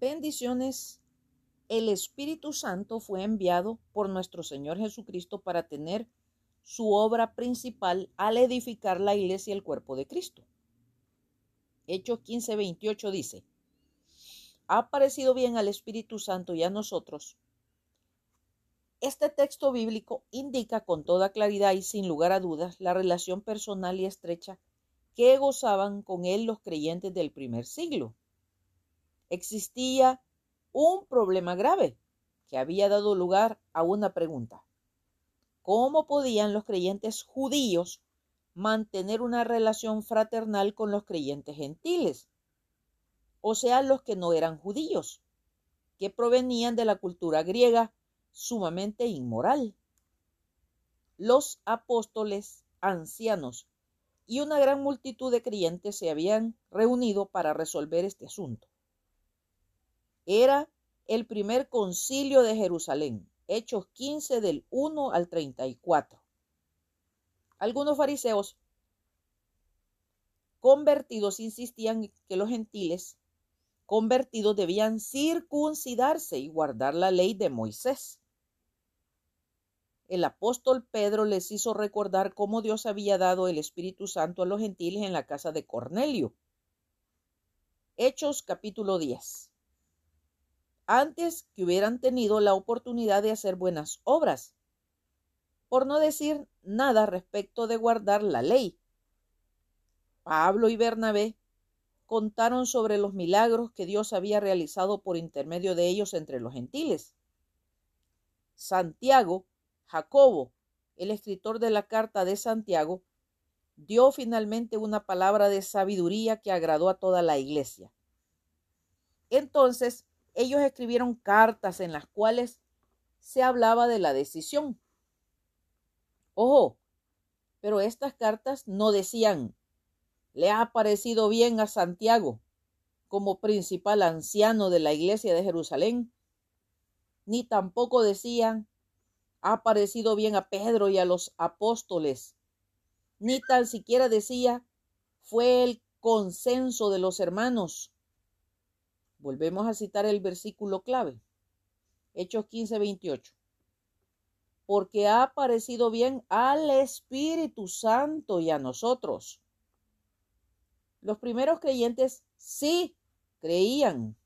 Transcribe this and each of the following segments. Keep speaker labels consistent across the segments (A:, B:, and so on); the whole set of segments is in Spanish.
A: Bendiciones. El Espíritu Santo fue enviado por nuestro Señor Jesucristo para tener su obra principal al edificar la iglesia y el cuerpo de Cristo. Hechos 15, 28 dice, ha parecido bien al Espíritu Santo y a nosotros. Este texto bíblico indica con toda claridad y sin lugar a dudas la relación personal y estrecha que gozaban con él los creyentes del primer siglo. Existía un problema grave que había dado lugar a una pregunta. ¿Cómo podían los creyentes judíos mantener una relación fraternal con los creyentes gentiles? O sea, los que no eran judíos, que provenían de la cultura griega sumamente inmoral. Los apóstoles ancianos y una gran multitud de creyentes se habían reunido para resolver este asunto. Era el primer concilio de Jerusalén, Hechos 15 del 1 al 34. Algunos fariseos convertidos insistían que los gentiles convertidos debían circuncidarse y guardar la ley de Moisés. El apóstol Pedro les hizo recordar cómo Dios había dado el Espíritu Santo a los gentiles en la casa de Cornelio. Hechos capítulo 10 antes que hubieran tenido la oportunidad de hacer buenas obras, por no decir nada respecto de guardar la ley. Pablo y Bernabé contaron sobre los milagros que Dios había realizado por intermedio de ellos entre los gentiles. Santiago, Jacobo, el escritor de la carta de Santiago, dio finalmente una palabra de sabiduría que agradó a toda la iglesia. Entonces ellos escribieron cartas en las cuales se hablaba de la decisión. Ojo, pero estas cartas no decían, le ha parecido bien a Santiago como principal anciano de la iglesia de Jerusalén, ni tampoco decían, ha parecido bien a Pedro y a los apóstoles, ni tan siquiera decía, fue el consenso de los hermanos Volvemos a citar el versículo clave. Hechos 15, 28. Porque ha parecido bien al Espíritu Santo y a nosotros. Los primeros creyentes sí creían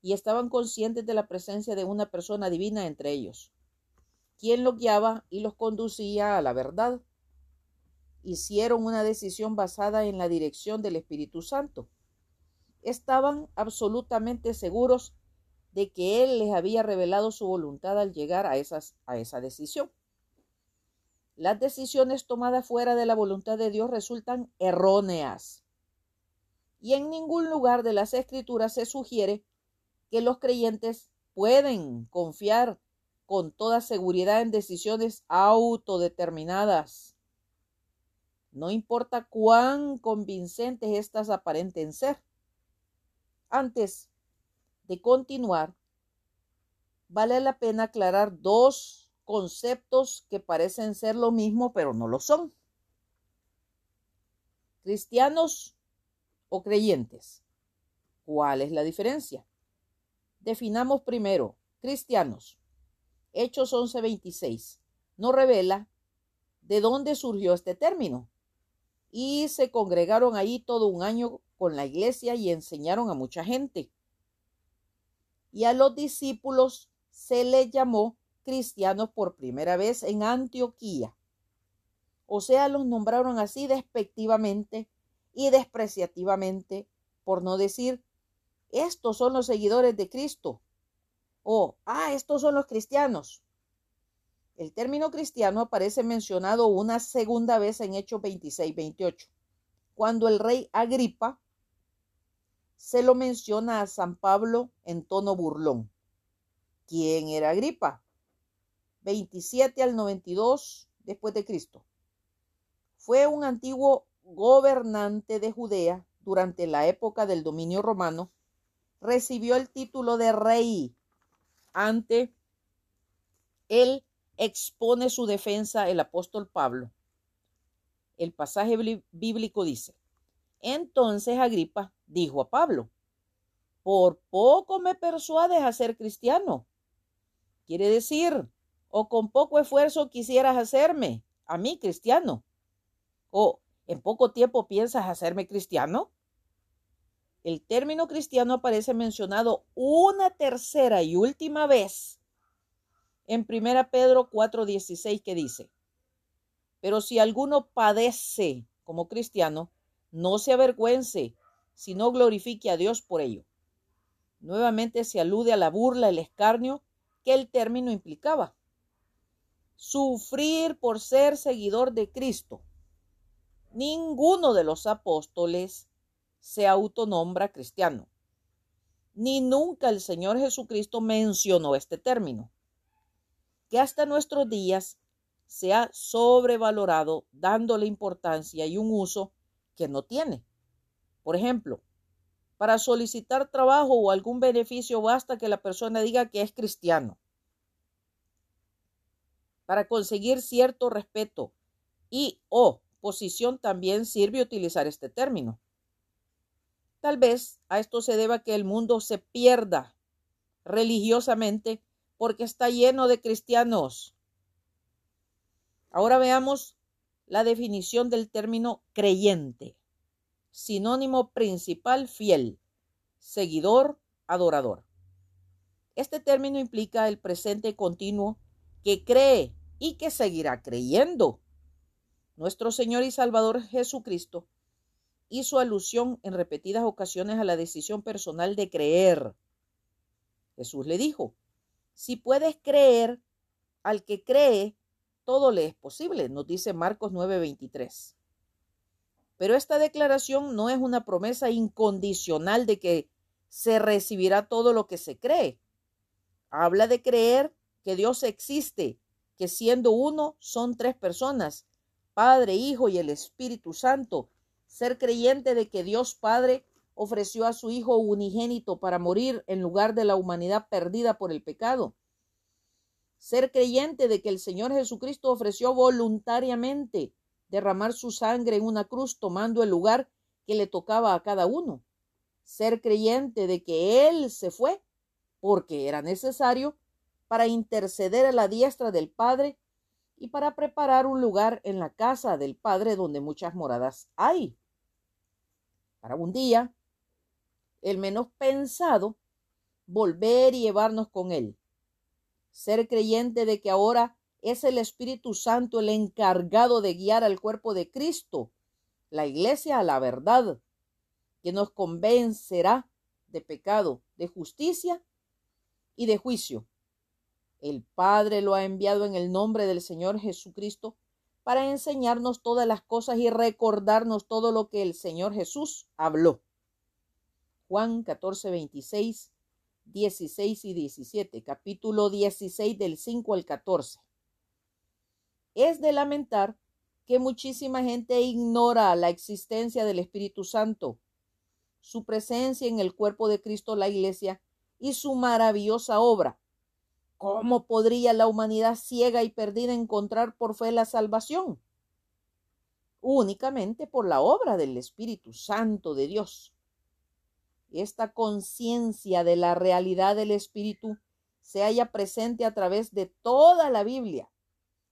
A: y estaban conscientes de la presencia de una persona divina entre ellos, quien los guiaba y los conducía a la verdad. Hicieron una decisión basada en la dirección del Espíritu Santo estaban absolutamente seguros de que Él les había revelado su voluntad al llegar a, esas, a esa decisión. Las decisiones tomadas fuera de la voluntad de Dios resultan erróneas. Y en ningún lugar de las escrituras se sugiere que los creyentes pueden confiar con toda seguridad en decisiones autodeterminadas. No importa cuán convincentes éstas aparenten ser. Antes de continuar, vale la pena aclarar dos conceptos que parecen ser lo mismo, pero no lo son. Cristianos o creyentes. ¿Cuál es la diferencia? Definamos primero, cristianos. Hechos 11:26 no revela de dónde surgió este término. Y se congregaron ahí todo un año con la iglesia y enseñaron a mucha gente. Y a los discípulos se les llamó cristianos por primera vez en Antioquía. O sea, los nombraron así despectivamente y despreciativamente, por no decir, estos son los seguidores de Cristo. O, ah, estos son los cristianos. El término cristiano aparece mencionado una segunda vez en Hechos 26-28, cuando el rey Agripa se lo menciona a San Pablo en tono burlón. ¿Quién era Agripa? 27 al 92 después de Cristo. Fue un antiguo gobernante de Judea durante la época del dominio romano. Recibió el título de rey. Ante él expone su defensa el apóstol Pablo. El pasaje bíblico dice, entonces Agripa dijo a Pablo, por poco me persuades a ser cristiano. Quiere decir, o con poco esfuerzo quisieras hacerme, a mí cristiano. O en poco tiempo piensas hacerme cristiano. El término cristiano aparece mencionado una tercera y última vez en 1 Pedro 4:16 que dice, pero si alguno padece como cristiano, no se avergüence, sino glorifique a Dios por ello. Nuevamente se alude a la burla, el escarnio que el término implicaba. Sufrir por ser seguidor de Cristo. Ninguno de los apóstoles se autonombra cristiano. Ni nunca el Señor Jesucristo mencionó este término, que hasta nuestros días se ha sobrevalorado dándole importancia y un uso que no tiene. Por ejemplo, para solicitar trabajo o algún beneficio basta que la persona diga que es cristiano. Para conseguir cierto respeto y o posición también sirve utilizar este término. Tal vez a esto se deba que el mundo se pierda religiosamente porque está lleno de cristianos. Ahora veamos la definición del término creyente sinónimo principal fiel, seguidor, adorador. Este término implica el presente continuo que cree y que seguirá creyendo. Nuestro Señor y Salvador Jesucristo hizo alusión en repetidas ocasiones a la decisión personal de creer. Jesús le dijo, si puedes creer, al que cree, todo le es posible, nos dice Marcos 9:23. Pero esta declaración no es una promesa incondicional de que se recibirá todo lo que se cree. Habla de creer que Dios existe, que siendo uno son tres personas, Padre, Hijo y el Espíritu Santo. Ser creyente de que Dios Padre ofreció a su Hijo unigénito para morir en lugar de la humanidad perdida por el pecado. Ser creyente de que el Señor Jesucristo ofreció voluntariamente derramar su sangre en una cruz tomando el lugar que le tocaba a cada uno. Ser creyente de que Él se fue porque era necesario para interceder a la diestra del Padre y para preparar un lugar en la casa del Padre donde muchas moradas hay. Para un día, el menos pensado, volver y llevarnos con Él. Ser creyente de que ahora es el Espíritu Santo el encargado de guiar al cuerpo de Cristo, la iglesia a la verdad, que nos convencerá de pecado, de justicia y de juicio. El Padre lo ha enviado en el nombre del Señor Jesucristo para enseñarnos todas las cosas y recordarnos todo lo que el Señor Jesús habló. Juan 14, 26, 16 y 17, capítulo 16 del 5 al 14. Es de lamentar que muchísima gente ignora la existencia del Espíritu Santo, su presencia en el cuerpo de Cristo, la Iglesia, y su maravillosa obra. ¿Cómo podría la humanidad ciega y perdida encontrar por fe la salvación? Únicamente por la obra del Espíritu Santo de Dios. Esta conciencia de la realidad del Espíritu se halla presente a través de toda la Biblia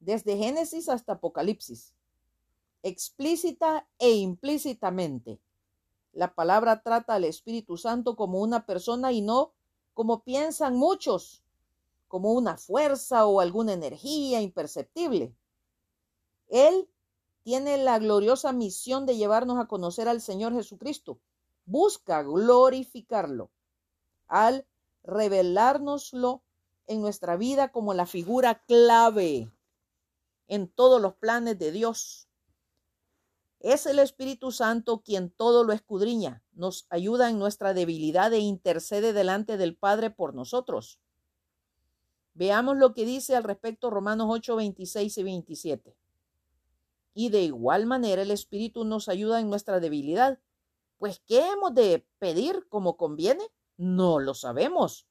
A: desde Génesis hasta Apocalipsis, explícita e implícitamente. La palabra trata al Espíritu Santo como una persona y no como piensan muchos, como una fuerza o alguna energía imperceptible. Él tiene la gloriosa misión de llevarnos a conocer al Señor Jesucristo. Busca glorificarlo al revelárnoslo en nuestra vida como la figura clave en todos los planes de Dios. Es el Espíritu Santo quien todo lo escudriña, nos ayuda en nuestra debilidad e intercede delante del Padre por nosotros. Veamos lo que dice al respecto Romanos 8, 26 y 27. Y de igual manera el Espíritu nos ayuda en nuestra debilidad. Pues, ¿qué hemos de pedir como conviene? No lo sabemos.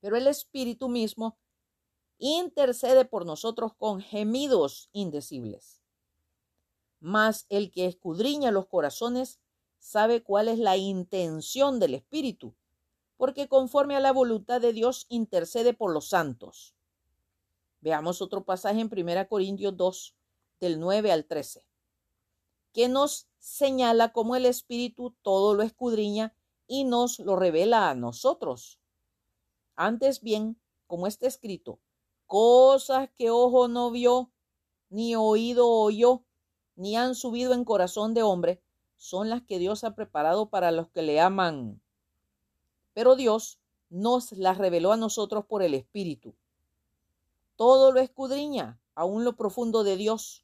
A: Pero el Espíritu mismo intercede por nosotros con gemidos indecibles. Mas el que escudriña los corazones sabe cuál es la intención del Espíritu, porque conforme a la voluntad de Dios intercede por los santos. Veamos otro pasaje en 1 Corintios 2, del 9 al 13, que nos señala cómo el Espíritu todo lo escudriña y nos lo revela a nosotros. Antes bien, como está escrito, cosas que ojo no vio, ni oído oyó, ni han subido en corazón de hombre, son las que Dios ha preparado para los que le aman. Pero Dios nos las reveló a nosotros por el Espíritu. Todo lo escudriña, aún lo profundo de Dios.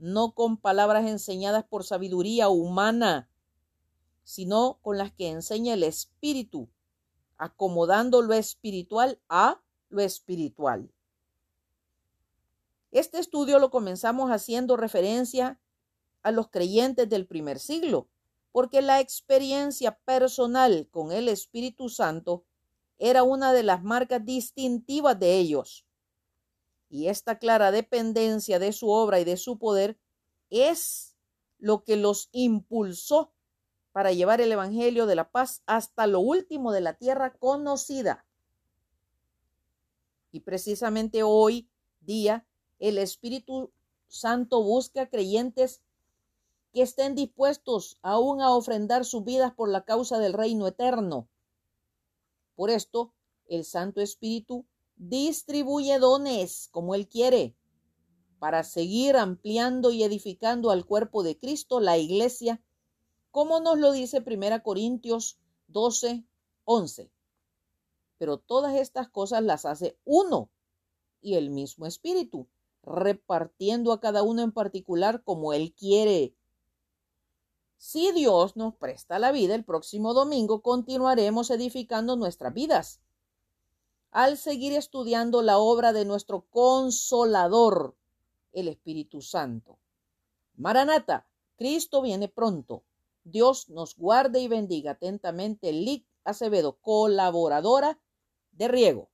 A: no con palabras enseñadas por sabiduría humana, sino con las que enseña el Espíritu, acomodando lo espiritual a lo espiritual. Este estudio lo comenzamos haciendo referencia a los creyentes del primer siglo, porque la experiencia personal con el Espíritu Santo era una de las marcas distintivas de ellos. Y esta clara dependencia de su obra y de su poder es lo que los impulsó para llevar el Evangelio de la paz hasta lo último de la tierra conocida. Y precisamente hoy día el Espíritu Santo busca creyentes que estén dispuestos aún a ofrendar sus vidas por la causa del reino eterno. Por esto, el Santo Espíritu distribuye dones como Él quiere, para seguir ampliando y edificando al cuerpo de Cristo, la iglesia, como nos lo dice 1 Corintios 12, 11. Pero todas estas cosas las hace uno y el mismo Espíritu, repartiendo a cada uno en particular como Él quiere. Si Dios nos presta la vida, el próximo domingo continuaremos edificando nuestras vidas. Al seguir estudiando la obra de nuestro consolador, el Espíritu Santo. Maranata, Cristo viene pronto. Dios nos guarde y bendiga atentamente. Lic Acevedo, colaboradora de Riego.